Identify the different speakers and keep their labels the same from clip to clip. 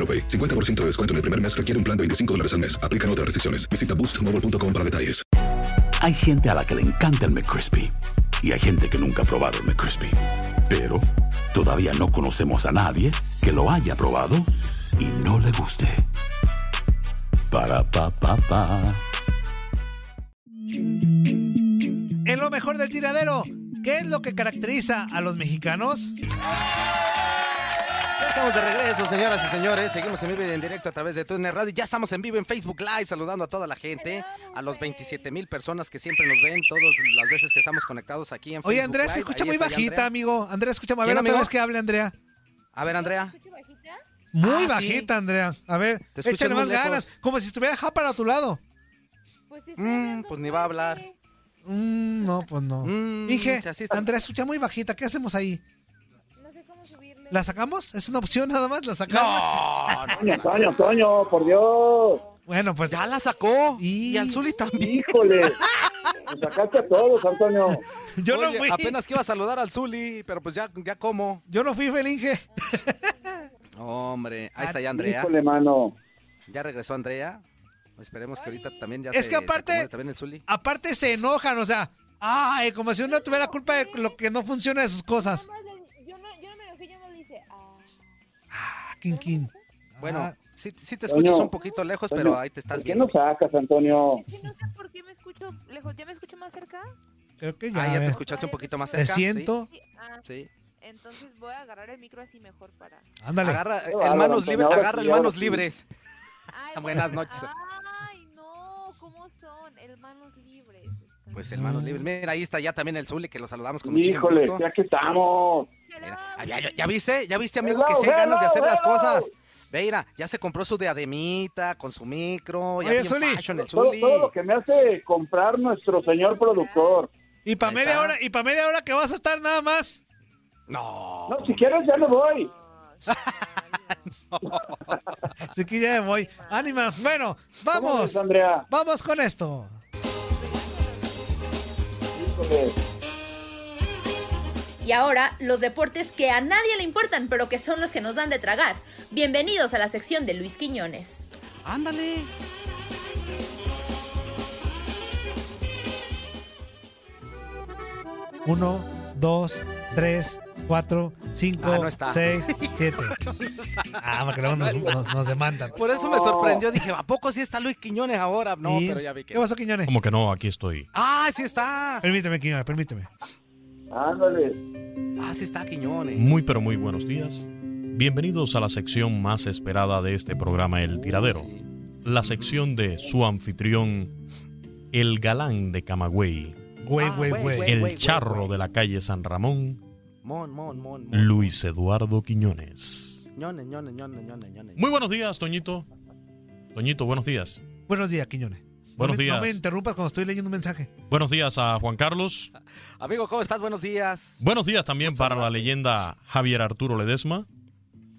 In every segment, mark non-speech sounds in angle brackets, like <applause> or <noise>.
Speaker 1: AroPay. 50% de descuento en el primer mes requiere un plan de 25 dólares al mes. Aplican otras restricciones. Visita boostmobile.com para detalles.
Speaker 2: Hay gente a la que le encanta el McCrispy y hay gente que nunca ha probado el McCrispy. Pero todavía no conocemos a nadie que lo haya probado y no le guste. Para pa pa pa.
Speaker 3: En lo mejor del tiradero, ¿qué es lo que caracteriza a los mexicanos?
Speaker 4: Ya estamos de regreso, señoras y señores. Seguimos en vivo y en directo a través de Tuner Radio. Ya estamos en vivo en Facebook Live, saludando a toda la gente, a los 27 mil personas que siempre nos ven, todas las veces que estamos conectados aquí en Facebook
Speaker 3: Oye, Andrea, se escucha
Speaker 4: Ahí
Speaker 3: muy bajita,
Speaker 4: Andrea.
Speaker 3: amigo. Andrea, escucha A
Speaker 4: ¿Quién,
Speaker 3: ver, otra vez que hable, Andrea.
Speaker 4: A ver, Andrea.
Speaker 3: Muy
Speaker 4: Ah, sí.
Speaker 3: bajita, Andrea. A ver,
Speaker 4: Te escuchas
Speaker 3: échale más
Speaker 4: lejos.
Speaker 3: ganas. Como si estuviera Japar a tu lado.
Speaker 4: Mm, pues ni va a hablar.
Speaker 3: Mm, no, pues no.
Speaker 4: Mm,
Speaker 3: Dije. Andrea, escucha muy bajita. ¿Qué hacemos ahí? ¿La sacamos? ¿Es una opción nada más? ¿La sacamos?
Speaker 5: Toño, Toño, Toño, por Dios.
Speaker 3: Bueno, pues.
Speaker 4: Ya la sacó. Y, al Zuli también.
Speaker 5: Híjole. Sacaste a todos, Antonio. <laughs>
Speaker 3: Yo no fui.
Speaker 4: Apenas que iba a saludar al Zuli, pero pues ya, ya como.
Speaker 3: Yo no fui, Felinge.
Speaker 4: Hombre, ahí está ya Andrea.
Speaker 5: Híjole, mano.
Speaker 4: Ya regresó Andrea. Esperemos que ahorita también ya
Speaker 3: Es
Speaker 4: se-
Speaker 3: que aparte-
Speaker 4: también el Zuli.
Speaker 3: Aparte se enojan, o sea, ay, como si uno tuviera culpa de lo que no funciona de sus cosas.
Speaker 6: Ah,
Speaker 3: Kin.
Speaker 4: Bueno,
Speaker 3: Ah.
Speaker 4: sí, sí te escuchas
Speaker 5: Toño,
Speaker 4: un poquito lejos,
Speaker 5: Toño,
Speaker 4: pero ahí te estás
Speaker 5: ¿Por qué
Speaker 4: viendo.
Speaker 5: no sacas, Antonio?
Speaker 6: Es que no sé por qué me escucho lejos. ¿Ya me escucho más cerca?
Speaker 3: Creo que ya.
Speaker 4: Ah, ya te
Speaker 3: ver.
Speaker 4: escuchaste un poquito más
Speaker 3: Te
Speaker 4: cerca. ¿sí?
Speaker 3: siento.
Speaker 6: Sí. Ah,
Speaker 4: Sí.
Speaker 6: entonces voy a agarrar el micro así mejor para.
Speaker 3: Ándale.
Speaker 4: Agarra
Speaker 5: Qué
Speaker 4: el
Speaker 5: bárbaro,
Speaker 4: manos
Speaker 5: Antonio,
Speaker 4: libres,
Speaker 5: ahora
Speaker 4: agarra
Speaker 5: sí,
Speaker 4: el
Speaker 5: ahora
Speaker 4: manos
Speaker 5: sí.
Speaker 4: libres.
Speaker 6: Ay, <laughs>
Speaker 4: Buenas noches.
Speaker 6: No, ¿cómo son? El manos libres.
Speaker 4: Pues el manos libres. Mira, ahí está ya también el Zuli, que lo saludamos con muchísimo
Speaker 5: Híjole,
Speaker 4: gusto.
Speaker 5: ya que estamos.
Speaker 4: Mira, ya, ya- ya viste, ya viste, amigo,
Speaker 5: Hello,
Speaker 4: que sí hay ganas de hacer
Speaker 5: hello,
Speaker 4: las cosas. Ve, mira, ya se compró su diademita con su micro. Ya
Speaker 3: Oye, Zuli.
Speaker 4: fashion el
Speaker 5: Todo,
Speaker 4: Zuli.
Speaker 5: todo lo que me hace comprar nuestro señor productor.
Speaker 3: Y para media hora, y para media hora que vas a estar nada más.
Speaker 4: No.
Speaker 5: No, si quieres ya me voy. <laughs>
Speaker 3: Así que ya me voy. Ánima. Bueno,
Speaker 5: ¿Cómo
Speaker 3: vamos.
Speaker 5: ves, Andrea?
Speaker 3: Vamos con esto.
Speaker 7: Y ahora, los deportes que a nadie le importan, pero que son los que nos dan de tragar. Bienvenidos a la sección de Luis Quiñones.
Speaker 4: Ándale.
Speaker 3: Uno, dos, tres, cuatro, cinco,
Speaker 4: Ah, no está.
Speaker 3: seis, <laughs> siete. Ah, porque luego nos, nos- nos demandan.
Speaker 4: Por eso me sorprendió. Dije, ¿a poco sí está Luis Quiñones ahora? No,
Speaker 3: Y-
Speaker 4: pero ya vi que.
Speaker 3: ¿Qué pasó, Quiñones?
Speaker 8: Como que no, aquí estoy.
Speaker 4: Ah, sí está.
Speaker 3: Permíteme, Quiñones, permíteme.
Speaker 5: Ándale.
Speaker 4: Ah, sí está Quiñones.
Speaker 8: Muy pero muy buenos días. Bienvenidos a la sección más esperada de este programa El Tiradero.
Speaker 4: Sí.
Speaker 8: La sección de su anfitrión, el galán de Camagüey,
Speaker 3: Güey,
Speaker 4: Ah,
Speaker 3: güey,
Speaker 4: güey,
Speaker 3: güey.
Speaker 4: güey.
Speaker 8: el charro de la calle San Ramón,
Speaker 4: Mon, mon, mon, mon.
Speaker 8: Luis Eduardo Quiñones.
Speaker 4: Ñone, ñone, ñone, ñone, ñone.
Speaker 8: Muy buenos días, Toñito. Toñito, buenos días.
Speaker 3: Buenos días, Quiñones.
Speaker 8: Buenos
Speaker 3: no me,
Speaker 8: días.
Speaker 3: No me interrumpas cuando estoy leyendo un mensaje.
Speaker 8: Buenos días a Juan Carlos. <laughs>
Speaker 4: Amigo, ¿cómo estás? Buenos días.
Speaker 8: Buenos días también para la leyenda Javier Arturo Ledesma.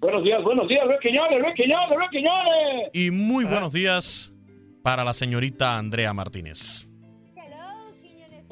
Speaker 5: Buenos días, buenos días, Luis Quiñones, Luis Quiñones, Luis Quiñones.
Speaker 8: Y
Speaker 3: Ah.
Speaker 8: muy buenos días para la señorita Andrea Martínez.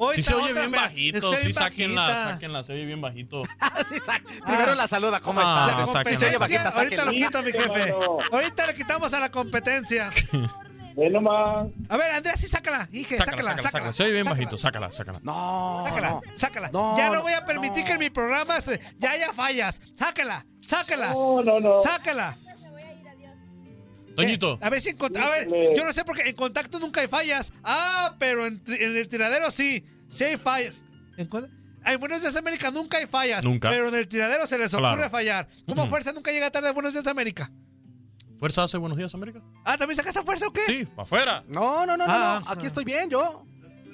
Speaker 3: Hoy
Speaker 8: Si
Speaker 3: está
Speaker 8: se oye
Speaker 3: otra,
Speaker 8: bien bajito, sí, sáquenla, sáquenla, se oye bien bajito. <laughs>
Speaker 4: Sí, sa- Primero la saluda, ¿cómo
Speaker 8: Ah,
Speaker 4: estás? ¿Cómo
Speaker 8: sáquenla,
Speaker 4: se oye bajita?
Speaker 3: Ahorita lo quito, mi jefe. Ahorita le quitamos a la competencia. <laughs>
Speaker 5: Ve nomás.
Speaker 3: A ver, Andrea, sí, sácala, hija, sácala,
Speaker 8: Sácala, sácala. Se oye bien bajito, sácala, sácala.
Speaker 4: No,
Speaker 3: Sácala,
Speaker 4: no.
Speaker 3: sácala.
Speaker 4: No,
Speaker 3: ya no, voy a permitir
Speaker 4: no.
Speaker 3: que en mi programa se- ya haya fallas. Sácala, sácala.
Speaker 5: No, no, no.
Speaker 3: Sácala.
Speaker 8: Toñito,
Speaker 3: A ver si en a ver, yo no sé porque en contacto nunca hay fallas. Ah, pero en el tiradero sí. Sí hay fallas. ¿En? En Buenos Días América nunca hay fallas.
Speaker 8: Nunca.
Speaker 3: Pero en el tiradero se les ocurre
Speaker 8: Claro.
Speaker 3: fallar. ¿Cómo fuerza nunca llega tarde a Buenos Días América?
Speaker 8: ¿Fuerza hace buenos días, América?
Speaker 3: Ah, ¿también sacas a fuerza o qué?
Speaker 8: Sí, para afuera.
Speaker 4: No, no, no, no,
Speaker 3: Ah,
Speaker 4: no. Aquí estoy bien, yo.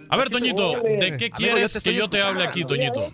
Speaker 8: A ver, Toñito. ¿de qué
Speaker 4: Amigo,
Speaker 8: quieres
Speaker 4: yo te estoy
Speaker 8: que yo te hable aquí. Toñito?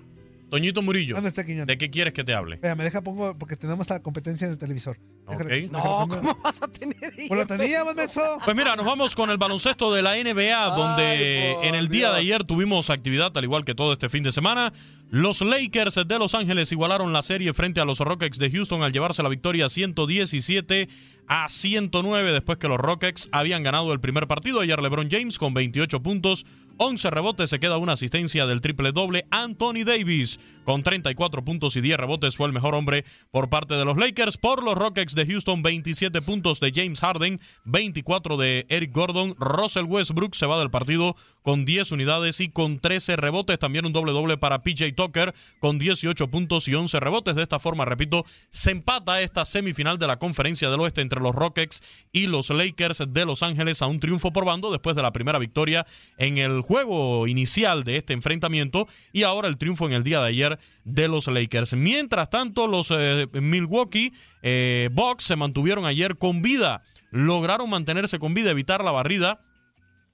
Speaker 8: Toñito Murillo,
Speaker 3: ¿Dónde está Quiñones?
Speaker 8: ¿de qué quieres que te hable?
Speaker 3: Espera, me deja pongo porque tenemos la competencia en el televisor. Déjale-
Speaker 8: Ok.
Speaker 3: déjale
Speaker 4: No, ¿cómo vas a tener
Speaker 3: Pues lo teníamos, Menso.
Speaker 8: Pues mira, nos vamos con el baloncesto de la NBA, donde en el día de ayer tuvimos actividad, al igual que todo este fin de semana. Los Lakers de Los Ángeles igualaron la serie frente a los Rockets de Houston al llevarse la victoria 117 a 109 después que los Rockets habían ganado el primer partido. Ayer LeBron James con 28 puntos, 11 rebotes, se queda una asistencia del triple doble. Anthony Davis con 34 puntos y 10 rebotes fue el mejor hombre por parte de los Lakers. Por los Rockets de Houston, 27 puntos de James Harden, 24 de Eric Gordon. Russell Westbrook se va del partido con 10 unidades y con 13 rebotes. También un doble doble para PJ Tucker con 18 puntos y 11 rebotes. De esta forma, repito, se empata esta semifinal de la conferencia del oeste entre los Rockets y los Lakers de Los Ángeles a un triunfo por bando después de la primera victoria en el juego inicial de este enfrentamiento y ahora el triunfo en el día de ayer de los Lakers. Mientras tanto, los eh, Milwaukee eh, Bucks se mantuvieron ayer con vida. Lograron mantenerse con vida, evitar la barrida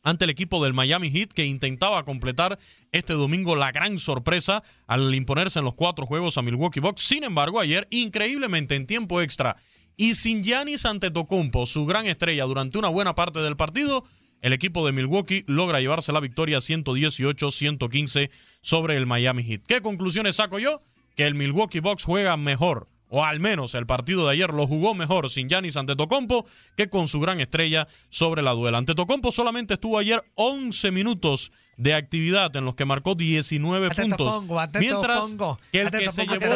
Speaker 8: ante el equipo del Miami Heat que intentaba completar este domingo la gran sorpresa al imponerse en los cuatro juegos a Milwaukee Bucks. Sin embargo, ayer, increíblemente en tiempo extra y sin Giannis Antetokounmpo, su gran estrella, durante una buena parte del partido, el equipo de Milwaukee logra llevarse la victoria 118-115 sobre el Miami Heat. ¿Qué conclusiones saco yo? Que el Milwaukee Bucks juega mejor o al menos el partido de ayer lo jugó mejor sin Giannis Antetokounmpo que con su gran estrella sobre la duela. Antetokounmpo solamente estuvo ayer 11 minutos de actividad en los que marcó 19 puntos.
Speaker 3: Antetopongo,
Speaker 8: mientras
Speaker 3: Antetopongo,
Speaker 8: que el que se llevó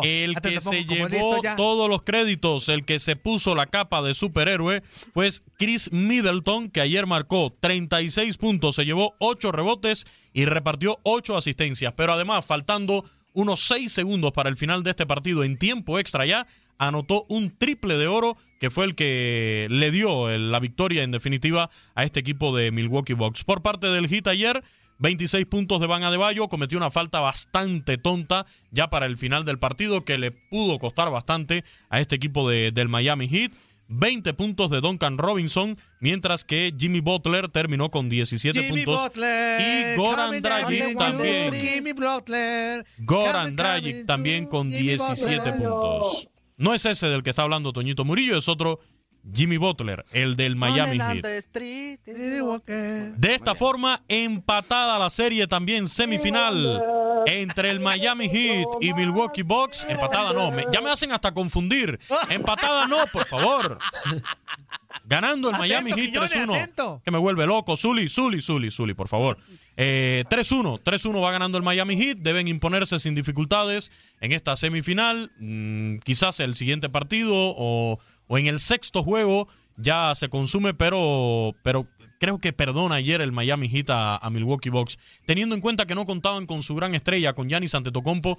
Speaker 8: el que se llevó todos los créditos, el que se puso la capa de superhéroe, fue Chris Middleton, que ayer marcó 36 puntos, se llevó 8 rebotes y repartió 8 asistencias. Pero además, faltando unos 6 segundos para el final de este partido en tiempo extra ya, anotó un triple de oro que fue el que le dio la victoria en definitiva a este equipo de Milwaukee Bucks. Por parte del Heat ayer, 26 puntos de Van Adebayo, cometió una falta bastante tonta ya para el final del partido que le pudo costar bastante a este equipo de- del Miami Heat. 20 puntos de Duncan Robinson, mientras que Jimmy Butler terminó con 17
Speaker 3: Jimmy
Speaker 8: puntos.
Speaker 3: Butler,
Speaker 8: y Goran Dragic también.
Speaker 3: Jimmy Butler.
Speaker 8: Goran Dragic también con
Speaker 3: Jimmy
Speaker 8: 17
Speaker 3: Butler.
Speaker 8: puntos. No es ese del que está hablando Toñito Murillo, es otro Jimmy Butler, el del Miami Heat. De esta forma, empatada la serie también semifinal entre el Miami Heat y Milwaukee Bucks. Empatada no, me- ya me hacen hasta confundir. Empatada no, por favor. Ganando el
Speaker 3: Atento,
Speaker 8: Miami Heat
Speaker 3: Quiñones,
Speaker 8: 3-1.
Speaker 3: atento.
Speaker 8: Que me vuelve loco. Zuli, Zuli, Zuli, Zuli, por favor. Eh, 3-1. 3-1 va ganando el Miami Heat. Deben imponerse sin dificultades en esta semifinal. Mm, quizás el siguiente partido o, o en el sexto juego ya se consume, pero, pero creo que perdona ayer el Miami Heat a, a Milwaukee Bucks. Teniendo en cuenta que no contaban con su gran estrella, con Giannis Antetokounmpo,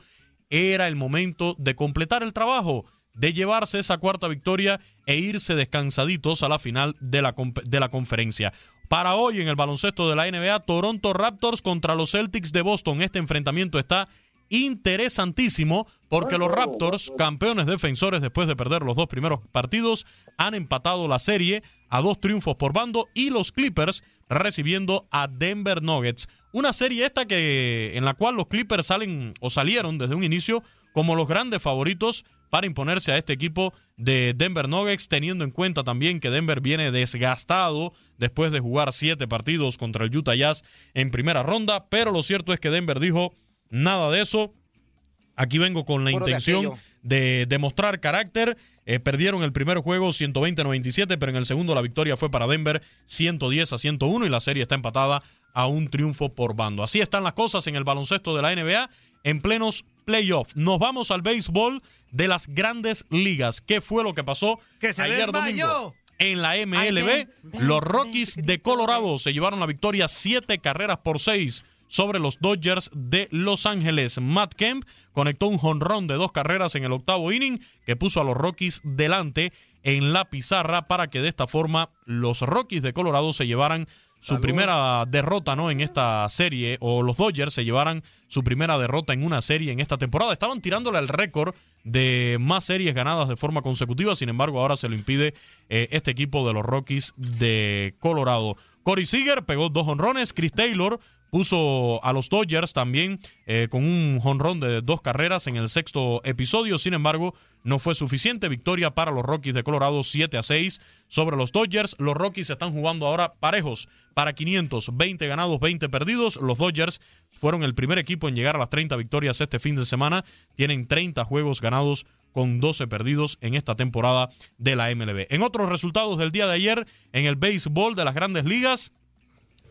Speaker 8: era el momento de completar el trabajo, de llevarse esa cuarta victoria e irse descansaditos a la final de la, de la conferencia. Para hoy en el baloncesto de la NBA, Toronto Raptors contra los Celtics de Boston. Este enfrentamiento está interesantísimo porque los Raptors, campeones defensores después de perder los dos primeros partidos, han empatado la serie a dos triunfos por bando y los Clippers recibiendo a Denver Nuggets. Una serie esta que en la cual los Clippers salen o salieron desde un inicio como los grandes favoritos para imponerse a este equipo de Denver Nuggets, teniendo en cuenta también que Denver viene desgastado después de jugar siete partidos contra el Utah Jazz en primera ronda, pero lo cierto es que Denver dijo nada de eso. Aquí vengo con la
Speaker 4: Puro
Speaker 8: intención de demostrar carácter. Eh, perdieron el primer juego 120-97, pero en el segundo la victoria fue para Denver 110 a 101 y la serie está empatada a un triunfo por bando. Así están las cosas en el baloncesto de la NBA en plenos playoffs. Nos vamos al béisbol de las grandes ligas. ¿Qué fue lo que pasó
Speaker 3: ¡Que se
Speaker 8: ayer
Speaker 3: desmayó!
Speaker 8: domingo? En la MLB, los Rockies de Colorado se llevaron la victoria siete carreras por seis sobre los Dodgers de Los Ángeles. Matt Kemp conectó un jonrón de dos carreras en el octavo inning que puso a los Rockies delante en la pizarra para que de esta forma los Rockies de Colorado se llevaran su primera derrota ¿no? en esta serie, o los Dodgers se llevaran su primera derrota en una serie en esta temporada. Estaban tirándole el récord de más series ganadas de forma consecutiva, sin embargo ahora se lo impide eh, este equipo de los Rockies de Colorado. Corey Seager pegó dos honrones, Chris Taylor puso a los Dodgers también eh, con un jonrón de dos carreras en el sexto episodio. Sin embargo, no fue suficiente. Victoria para los Rockies de Colorado 7 a 6 sobre los Dodgers. Los Rockies están jugando ahora parejos para 500, 20 ganados, 20 perdidos. Los Dodgers fueron el primer equipo en llegar a las 30 victorias este fin de semana. Tienen 30 juegos ganados con 12 perdidos en esta temporada de la MLB. En otros resultados del día de ayer, en el béisbol de las grandes ligas,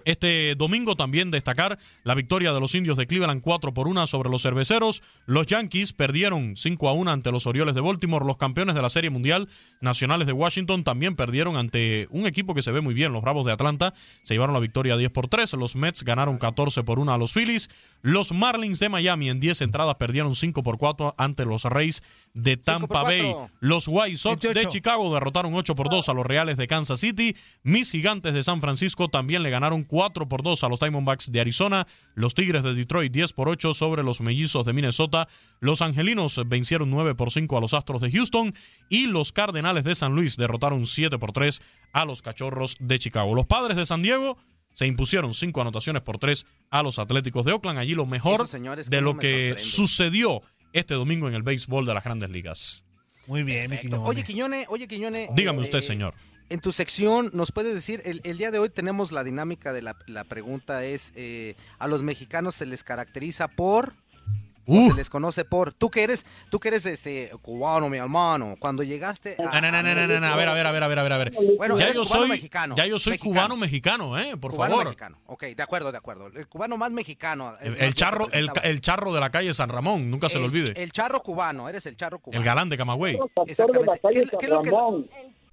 Speaker 8: este domingo también destacar la victoria de los indios de Cleveland 4 por 1 sobre los cerveceros. Los Yankees perdieron 5 a 1 ante los Orioles de Baltimore. Los campeones de la Serie Mundial Nacionales de Washington también perdieron ante un equipo que se ve muy bien, los Bravos de Atlanta. Se llevaron la victoria 10 por 3. Los Mets ganaron 14 por 1 a los Phillies. Los Marlins de Miami en 10 entradas perdieron 5 por 4 ante los Rays de Tampa Bay. Los White Sox de
Speaker 3: 28.
Speaker 8: Chicago derrotaron 8 por 2 a los Reales de Kansas City. Mis Gigantes de San Francisco también le ganaron 4 por 2 a los Diamondbacks de Arizona. Los Tigres de Detroit 10 por 8 sobre los Mellizos de Minnesota. Los Angelinos vencieron 9 por 5 a los Astros de Houston. Y los Cardenales de San Luis derrotaron 7 por 3 a los Cachorros de Chicago. Los Padres de San Diego se impusieron 5 anotaciones por 3 a los Atléticos de Oakland. Allí lo mejor
Speaker 4: señores,
Speaker 8: de lo
Speaker 4: me
Speaker 8: que sucedió este domingo en el béisbol de las grandes ligas.
Speaker 3: Muy bien, mi Quiñones.
Speaker 4: Oye, Quiñone, oye, Quiñone.
Speaker 8: Dígame
Speaker 4: este,
Speaker 8: usted, señor.
Speaker 4: En tu sección, ¿nos puedes decir? El, el día de hoy tenemos la dinámica de la, la pregunta es, eh, a los mexicanos se les caracteriza por...
Speaker 8: Uh.
Speaker 4: se les conoce por... Tú que eres, tú que eres este, cubano, mi hermano, cuando llegaste a...
Speaker 8: No, no, no, no, no, no, a ver, a ver, a ver, a ver, a ver, a ver.
Speaker 4: Bueno,
Speaker 8: ya
Speaker 4: eres
Speaker 8: yo
Speaker 4: cubano
Speaker 8: soy,
Speaker 4: mexicano,
Speaker 8: ya yo soy
Speaker 4: mexicano.
Speaker 8: cubano mexicano, eh, por
Speaker 4: cubano
Speaker 8: favor.
Speaker 4: mexicano. Ok, de acuerdo, de acuerdo. El cubano más mexicano.
Speaker 8: El,
Speaker 4: más
Speaker 8: el charro, el, el charro de la calle San Ramón, nunca se lo olvide.
Speaker 4: El charro cubano, eres el charro cubano.
Speaker 8: El galán de Camagüey.
Speaker 4: Exactamente. ¿Qué, qué es lo que-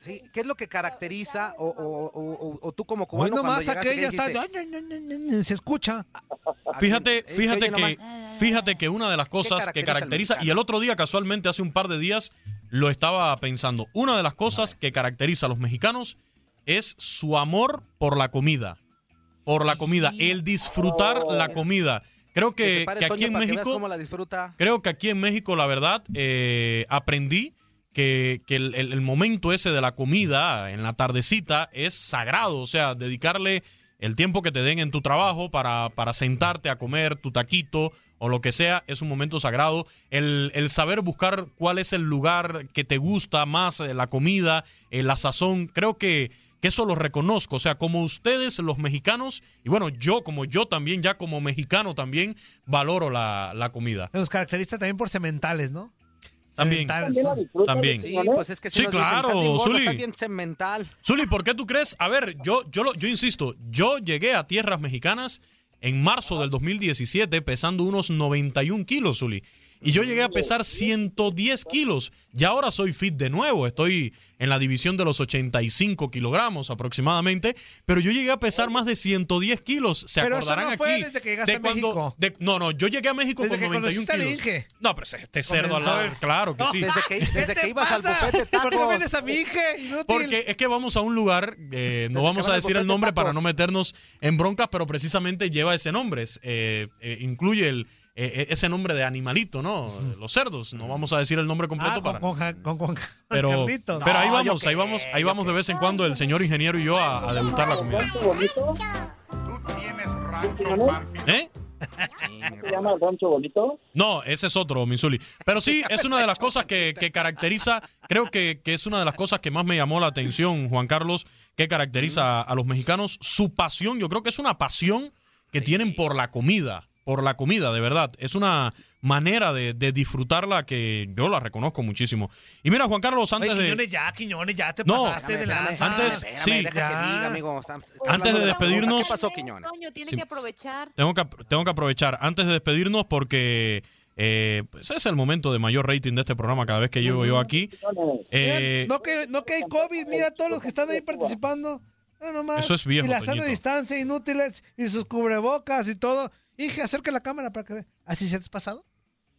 Speaker 4: Sí, ¿Qué es lo que caracteriza o, o- o- o- o tú como
Speaker 3: Hoy
Speaker 4: cubano cuando
Speaker 3: nomás aquella
Speaker 4: ¿qué
Speaker 3: está.
Speaker 4: dijiste?
Speaker 3: Se escucha.
Speaker 8: Fíjate, fíjate que, fíjate que una de las cosas que
Speaker 4: caracteriza
Speaker 8: y el otro día casualmente hace un par de días lo estaba pensando, una de las cosas que caracteriza a los mexicanos es su amor por la comida, por la comida, el disfrutar la comida. Creo
Speaker 4: Que
Speaker 8: aquí en
Speaker 4: que
Speaker 8: México,
Speaker 4: cómo la disfruta.
Speaker 8: creo que aquí en México, la verdad, eh, aprendí que, el- el momento ese de la comida en la tardecita es sagrado, o sea, dedicarle el tiempo que te den en tu trabajo para, para sentarte a comer tu taquito o lo que sea, es un momento sagrado. El, el saber buscar cuál es el lugar que te gusta más, eh, la comida, eh, la sazón, creo que, que eso lo reconozco. O sea, como ustedes, los mexicanos, y bueno, yo como yo también, ya como mexicano también, valoro la, la comida.
Speaker 3: Nos caracteriza también por sementales, ¿no?
Speaker 8: También.
Speaker 3: Sementales.
Speaker 8: También.
Speaker 4: Sí, pues es que si
Speaker 8: Sí,
Speaker 4: nos
Speaker 8: claro,
Speaker 4: "Estás bien gordo,
Speaker 8: Zuli".
Speaker 4: bien.
Speaker 8: Zuli, ¿por qué tú crees? A ver, yo, yo, lo- yo insisto, yo llegué a tierras mexicanas en marzo del 2017 pesando unos 91 kilos, Zuli. Y yo llegué a pesar 110 kilos. Y ahora soy fit de nuevo. Estoy en la división de los 85 kilogramos aproximadamente. Pero yo llegué a pesar más de 110 kilos. Se
Speaker 3: Pero eso
Speaker 8: acordarán
Speaker 3: no fue
Speaker 8: aquí.
Speaker 3: desde que llegaste
Speaker 8: de
Speaker 3: a
Speaker 8: cuando-
Speaker 3: México.
Speaker 8: de- no, no, yo llegué a México
Speaker 3: Desde
Speaker 8: con
Speaker 3: que
Speaker 8: 91
Speaker 3: conociste al
Speaker 8: kilos.
Speaker 3: Inge.
Speaker 8: No, pero ese- este cerdo al lado. Claro que sí.
Speaker 4: Desde que, desde
Speaker 3: ¿Qué
Speaker 4: que ibas al bufete
Speaker 3: ¿Por qué vienes a mi Inge? Inútil.
Speaker 8: Porque es que vamos a un lugar, eh, no vamos a decir el nombre para no meternos en broncas, pero precisamente lleva ese nombre. eh, eh, incluye el, eh, ese nombre de animalito, ¿no? Los cerdos. No vamos a decir el nombre completo
Speaker 3: Ah,
Speaker 8: para.
Speaker 3: con, con, con, con
Speaker 8: Pero, pero ahí
Speaker 4: No,
Speaker 8: vamos, ahí vamos, ahí vamos de vez en cuando el señor ingeniero y yo a, a degustar la comida.
Speaker 5: ¿Rancho bonito?
Speaker 8: ¿Eh?
Speaker 5: ¿Se llama Rancho Bonito?
Speaker 8: No, ese es otro, Misuli. Pero sí, es una de las cosas que, que caracteriza, creo que, que es una de las cosas que más me llamó la atención, Juan Carlos, que caracteriza a, a los mexicanos, su pasión, yo creo que es una pasión que tienen por la comida, por la comida, de verdad. Es una manera de, de disfrutarla que yo la reconozco muchísimo. Y mira, Juan Carlos,
Speaker 3: Oye,
Speaker 8: antes de...
Speaker 3: Quiñones, ya, Quiñones, ya te
Speaker 8: No,
Speaker 3: pasaste
Speaker 4: Espérame,
Speaker 3: de
Speaker 4: espérame,
Speaker 3: lanza.
Speaker 8: Antes-
Speaker 4: espérame,
Speaker 8: sí.
Speaker 4: deja que
Speaker 3: Ya.
Speaker 4: diga, amigo. Está- estoy
Speaker 8: Antes de
Speaker 4: la
Speaker 8: despedirnos-
Speaker 4: ¿Qué pasó, Quiñones?
Speaker 6: Toño, tiene
Speaker 8: Sí.
Speaker 6: que aprovechar.
Speaker 8: Tengo que, tengo que aprovechar antes de despedirnos porque eh, pues es el momento de mayor rating de este programa cada vez que llego yo aquí. Eh,
Speaker 3: Mira, no, que, no que hay COVID, mira todos los que están ahí participando. No, nomás.
Speaker 8: Eso es viejo,
Speaker 3: Y la sana distancia, inútiles, y sus cubrebocas y todo. Dije, acerca la cámara para que vea. ¿Así se has pasado?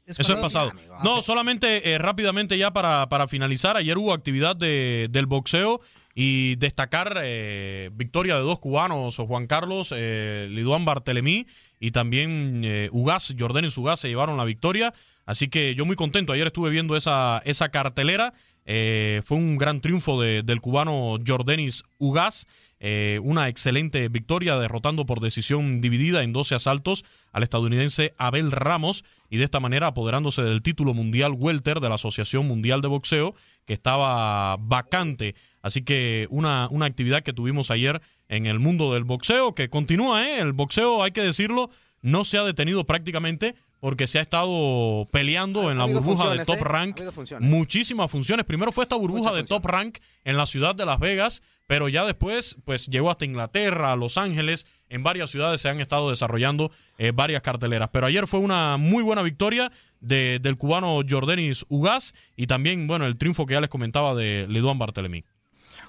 Speaker 8: Eso es pasado. No, solamente eh, rápidamente ya para, para finalizar. Ayer hubo actividad de, del boxeo y destacar eh, victoria de dos cubanos, Juan Carlos, eh, Liduán Bartelemí y también eh, Ugaz, Jordanis Ugaz se llevaron la victoria. Así que yo muy contento. Ayer estuve viendo esa, esa cartelera. Eh, fue un gran triunfo de- del cubano Jordanis Ugaz. Eh, una excelente victoria derrotando por decisión dividida en 12 asaltos al estadounidense Abel Ramos y de esta manera apoderándose del título mundial welter de la Asociación Mundial de Boxeo que estaba vacante. Así que una, una actividad que tuvimos ayer en el mundo del boxeo que continúa, ¿eh? El boxeo, hay que decirlo, no se ha detenido prácticamente porque se ha estado peleando
Speaker 4: Ha-
Speaker 8: en la burbuja de Top
Speaker 4: ¿eh?
Speaker 8: Rank muchísimas funciones. Primero fue esta burbuja
Speaker 4: Muchas
Speaker 8: de Top Rank en la ciudad de Las Vegas, pero ya después pues llegó hasta Inglaterra, Los Ángeles, en varias ciudades se han estado desarrollando eh, varias carteleras. Pero ayer fue una muy buena victoria de- del cubano Jordanis Ugaz y también, bueno, el triunfo que ya les comentaba de Liduán Bartelemí.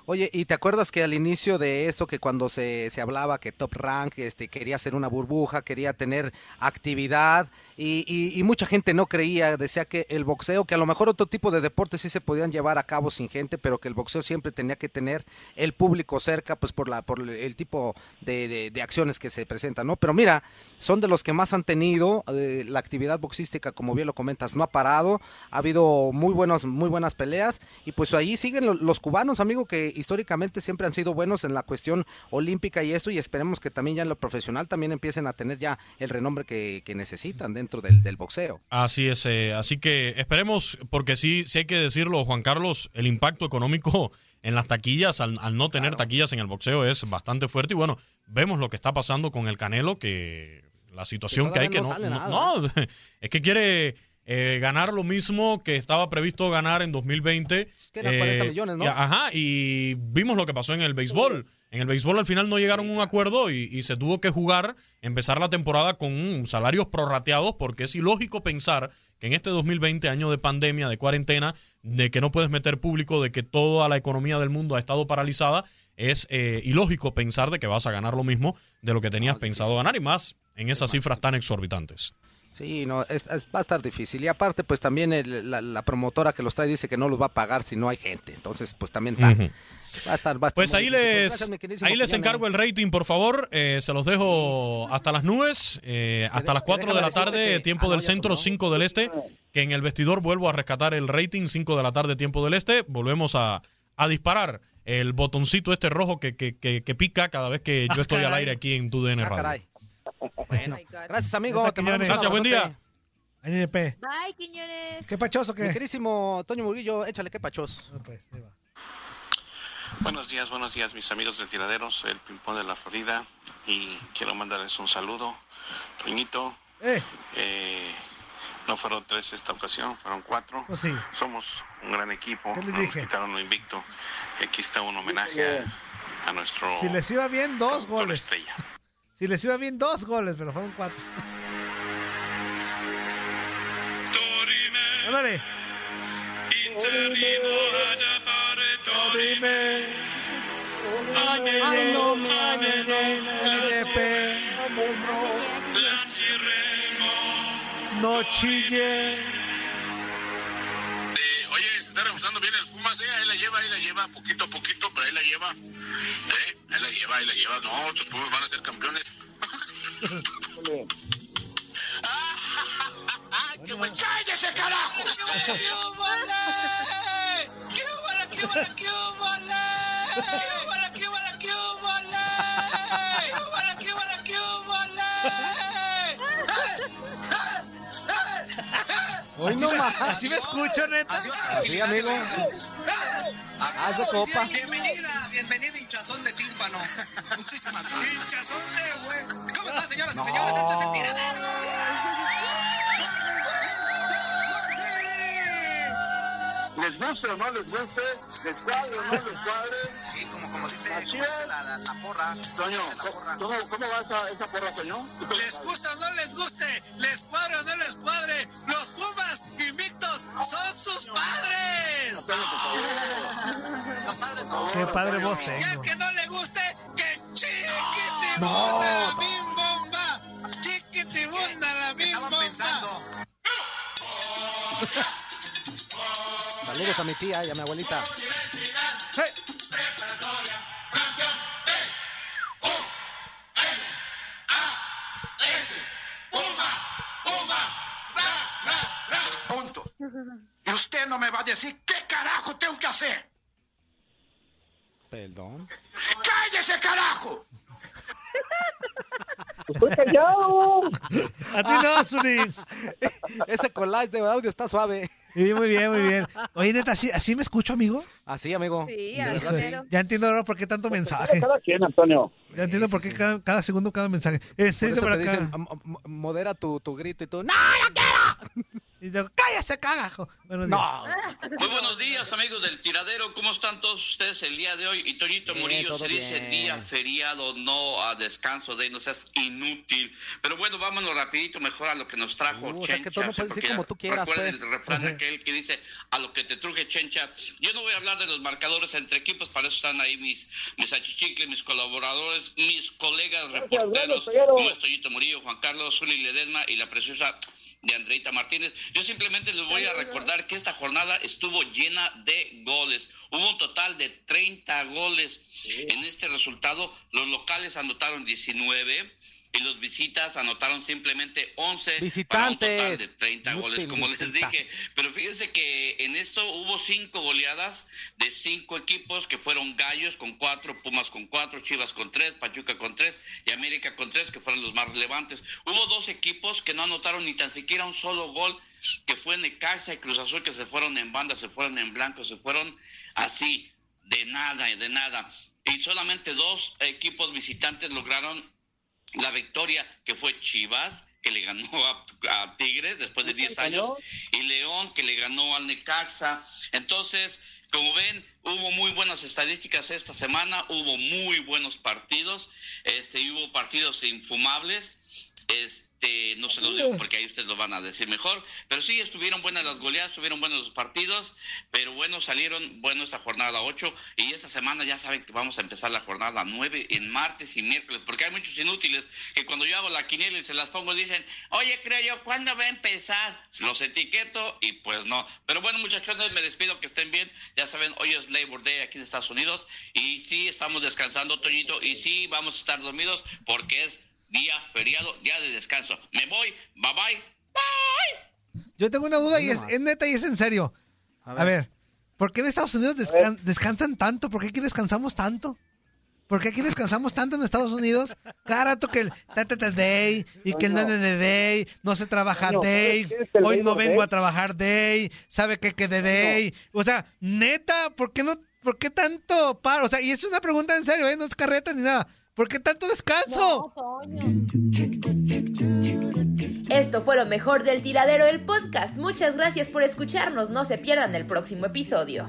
Speaker 4: Oye, ¿y te acuerdas que al inicio de eso, que cuando se, se hablaba que Top Rank este, quería hacer una burbuja, quería tener actividad, y, y- y mucha gente no creía, decía que el boxeo, que a lo mejor otro tipo de deportes sí se podían llevar a cabo sin gente, pero que el boxeo siempre tenía que tener el público cerca, pues por, la, por el tipo de, de- acciones que se presentan, ¿no? Pero mira, son de los que más han tenido, eh, la actividad boxística, como bien lo comentas, no ha parado, ha habido muy, buenos, muy buenas peleas, y pues ahí siguen lo- los cubanos, amigo, que históricamente siempre han sido buenos en la cuestión olímpica y esto, y esperemos que también ya en lo profesional también empiecen a tener ya el renombre que, que necesitan dentro del, del boxeo.
Speaker 8: Así es, eh, así que esperemos, porque sí, sí hay que decirlo, Juan Carlos, el impacto económico en las taquillas, al, al no tener taquillas en el boxeo, es bastante fuerte. Y bueno, vemos lo que está pasando con el Canelo, que la situación que, hay que no,
Speaker 4: no nada.
Speaker 8: no, <laughs> es que quiere eh, ganar lo mismo que estaba previsto ganar en 2020.
Speaker 4: Que eran 40 millones, ¿no?
Speaker 8: y- ajá, y vimos lo que pasó en el béisbol. En el béisbol al final no llegaron a un acuerdo y, y se tuvo que jugar, empezar la temporada con salarios prorrateados porque es ilógico pensar que en este 2020, año de pandemia, de cuarentena, de que no puedes meter público, de que toda la economía del mundo ha estado paralizada, es eh, ilógico pensar de que vas a ganar lo mismo de lo que tenías pensado ganar y más en esas cifras tan exorbitantes.
Speaker 4: Sí, no, es, es- va a estar difícil. Y aparte, pues también el- la, la promotora que los trae dice que no los va a pagar si no hay gente. Entonces, pues también está. Va a estar, va a estar
Speaker 8: Pues ahí
Speaker 4: difícil.
Speaker 8: les,
Speaker 4: Gracias, mi
Speaker 8: ahí les encargo el rating, por favor. Eh, se los dejo hasta las nubes, eh, hasta las 4 de la tarde,
Speaker 4: que-
Speaker 8: tiempo
Speaker 4: ah,
Speaker 8: del centro,
Speaker 4: sonó.
Speaker 8: 5 del este. Que en el vestidor vuelvo a rescatar el rating, 5 de la tarde, tiempo del este. Volvemos a, a disparar el botoncito este rojo que, que, que, que pica cada vez que yo estoy al aire aquí en tu DN
Speaker 4: Ah, caray. Bueno, gracias, amigo.
Speaker 8: Gracias, buen día.
Speaker 3: NDP.
Speaker 6: Bye, Quiñones.
Speaker 3: ¿Qué pachoso
Speaker 4: Mi
Speaker 3: que?
Speaker 4: querísimo Toño Murillo, échale que pachos.
Speaker 3: pues, ahí va.
Speaker 9: Buenos días, buenos días mis amigos de Tiraderos, soy el Pimpón de la Florida y quiero mandarles un saludo. Toñito,
Speaker 3: Eh,
Speaker 9: eh, no fueron tres esta ocasión, fueron cuatro.
Speaker 3: pues sí.
Speaker 9: Somos un gran equipo,
Speaker 3: ¿Qué les
Speaker 9: nos
Speaker 3: dije?
Speaker 9: quitaron lo invicto. Aquí está un homenaje a, a nuestro
Speaker 3: Si les iba bien, dos goles.
Speaker 9: estrella.
Speaker 3: Si les iba bien, dos goles, pero fueron cuatro. Ándale. No chille.
Speaker 9: Eh, oye, se está reforzando bien el Fumas, eh, ahí la lleva, ahí la lleva, poquito a poquito, pero ahí la lleva. Eh, ahí la lleva, ahí la lleva. No, tus Pumas van a ser campeones. <laughs>
Speaker 10: ¡Cállese, carajo!
Speaker 4: Hoy no más.
Speaker 3: Así me escucho, neta.
Speaker 4: Sí, amigo. Haz de copa.
Speaker 10: Bienvenida, bienvenida, hinchazón de tímpano. Muchísimas gracias. Hinchazón de güey. ¿Cómo están, señoras y señores? Esto es el tiradero.
Speaker 5: Les guste o no les guste, les cuadre o no les cuadre.
Speaker 10: Sí, como, como dice, como dice la, la, la porra.
Speaker 5: Toño,
Speaker 10: la porra.
Speaker 5: ¿cómo, cómo va esa, esa porra, Toño?
Speaker 10: Les guste o no les guste, les cuadre o no les cuadre, los Pumas invictos son sus padres. Padres no.
Speaker 3: Qué padre
Speaker 10: al
Speaker 3: tengo.
Speaker 4: Saludos a mi tía y a mi abuelita.
Speaker 10: Punto. Y usted no me va a decir qué carajo tengo que hacer.
Speaker 4: Perdón.
Speaker 10: ¡Cállese, carajo!
Speaker 5: Estoy callado.
Speaker 3: A ti no. <laughs>
Speaker 4: Ese collage de audio está suave.
Speaker 3: Sí, muy bien, muy bien. Oye, neta, ¿así, así me escucho, amigo?
Speaker 4: Así, amigo.
Speaker 6: Sí,
Speaker 4: De
Speaker 6: así mero.
Speaker 3: Ya entiendo ahora por qué tanto mensaje.
Speaker 5: Cada quien, Antonio.
Speaker 3: Ya entiendo por qué cada, cada segundo, cada mensaje. Este
Speaker 4: Por
Speaker 3: dice
Speaker 4: eso
Speaker 3: por
Speaker 4: te
Speaker 3: acá.
Speaker 4: dicen, "Mo- mo- modera tu, tu grito y tú, ¡No!
Speaker 3: Y yo, cállese, cagajo. Buenos días.
Speaker 4: ¡No!
Speaker 11: Muy buenos días, amigos del tiradero. ¿Cómo están todos ustedes el día de hoy? Y Toñito
Speaker 4: Bien,
Speaker 11: Murillo
Speaker 4: todo
Speaker 11: se dice
Speaker 4: bien.
Speaker 11: día feriado, no a descanso de no seas inútil. Pero bueno, vámonos rapidito mejor a lo que nos trajo
Speaker 4: Uh, o sea,
Speaker 11: Chencha.
Speaker 4: que tú no puedes decir
Speaker 11: porque
Speaker 4: como tú quieras,
Speaker 11: Recuerden
Speaker 4: pues.
Speaker 11: el refrán aquel que dice a lo que te truje Chencha. Yo no voy a hablar de los marcadores entre equipos, para eso están ahí mis, mis achichicles, mis colaboradores, mis colegas reporteros,
Speaker 5: Peguero.
Speaker 11: como es Toñito Murillo, Juan Carlos, Zuli Ledesma y la preciosa de Andreita Martínez. Yo simplemente les voy a recordar que esta jornada estuvo llena de goles. Hubo un total de 30 goles en este resultado. Los locales anotaron 19 y los visitas anotaron simplemente 11 para un
Speaker 4: Visitantes.
Speaker 11: total de 30 goles, como les dije. Pero fíjense que en esto hubo cinco goleadas de cinco equipos que fueron Gallos con cuatro, Pumas con cuatro, Chivas con tres, Pachuca con tres y América con tres, que fueron los más relevantes. Hubo dos equipos que no anotaron ni tan siquiera un solo gol, que fue Necaxa y Cruz Azul, que se fueron en banda, se fueron en blanco, se fueron así, de nada, de nada. Y solamente dos equipos visitantes lograron la victoria que fue Chivas, que le ganó a, a Tigres después de 10 años, y León, que le ganó al Necaxa. Entonces, como ven, hubo muy buenas estadísticas esta semana, hubo muy buenos partidos, este, y hubo partidos infumables. Este, no se lo digo porque ahí ustedes lo van a decir mejor, pero sí estuvieron buenas las goleadas, estuvieron buenos los partidos, pero bueno, salieron bueno esta jornada 8 y esta semana ya saben que vamos a empezar la jornada 9 en martes y miércoles, porque hay muchos inútiles que cuando yo hago la quiniela y se las pongo dicen, oye, creo yo, ¿cuándo va a empezar? Los etiqueto y pues no. Pero bueno, muchachones, me despido, que estén bien. Ya saben, hoy es Labor Day aquí en Estados Unidos y sí estamos descansando, Toñito, y sí vamos a estar dormidos porque es día feriado, día de descanso. Me voy, bye bye. Bye.
Speaker 3: Yo tengo una duda y es, es neta y es en serio. A ver, ¿por qué en Estados Unidos descan- descansan tanto? ¿Por qué aquí descansamos tanto? ¿Por qué aquí descansamos tanto en Estados Unidos? Cada rato que el Tata Day y que el. Nene Day, no se trabaja Day,
Speaker 5: ¿sabes qué es el
Speaker 3: hoy no vengo
Speaker 5: Day?
Speaker 3: a trabajar Day, sabe que que de Day. O sea, neta, ¿por qué no, por qué tanto paro? O sea, y es una pregunta en serio, ¿eh? No es carreta ni nada. ¿Por qué tanto descanso?
Speaker 7: Esto fue lo mejor del tiradero del podcast. Muchas gracias por escucharnos. No se pierdan el próximo episodio.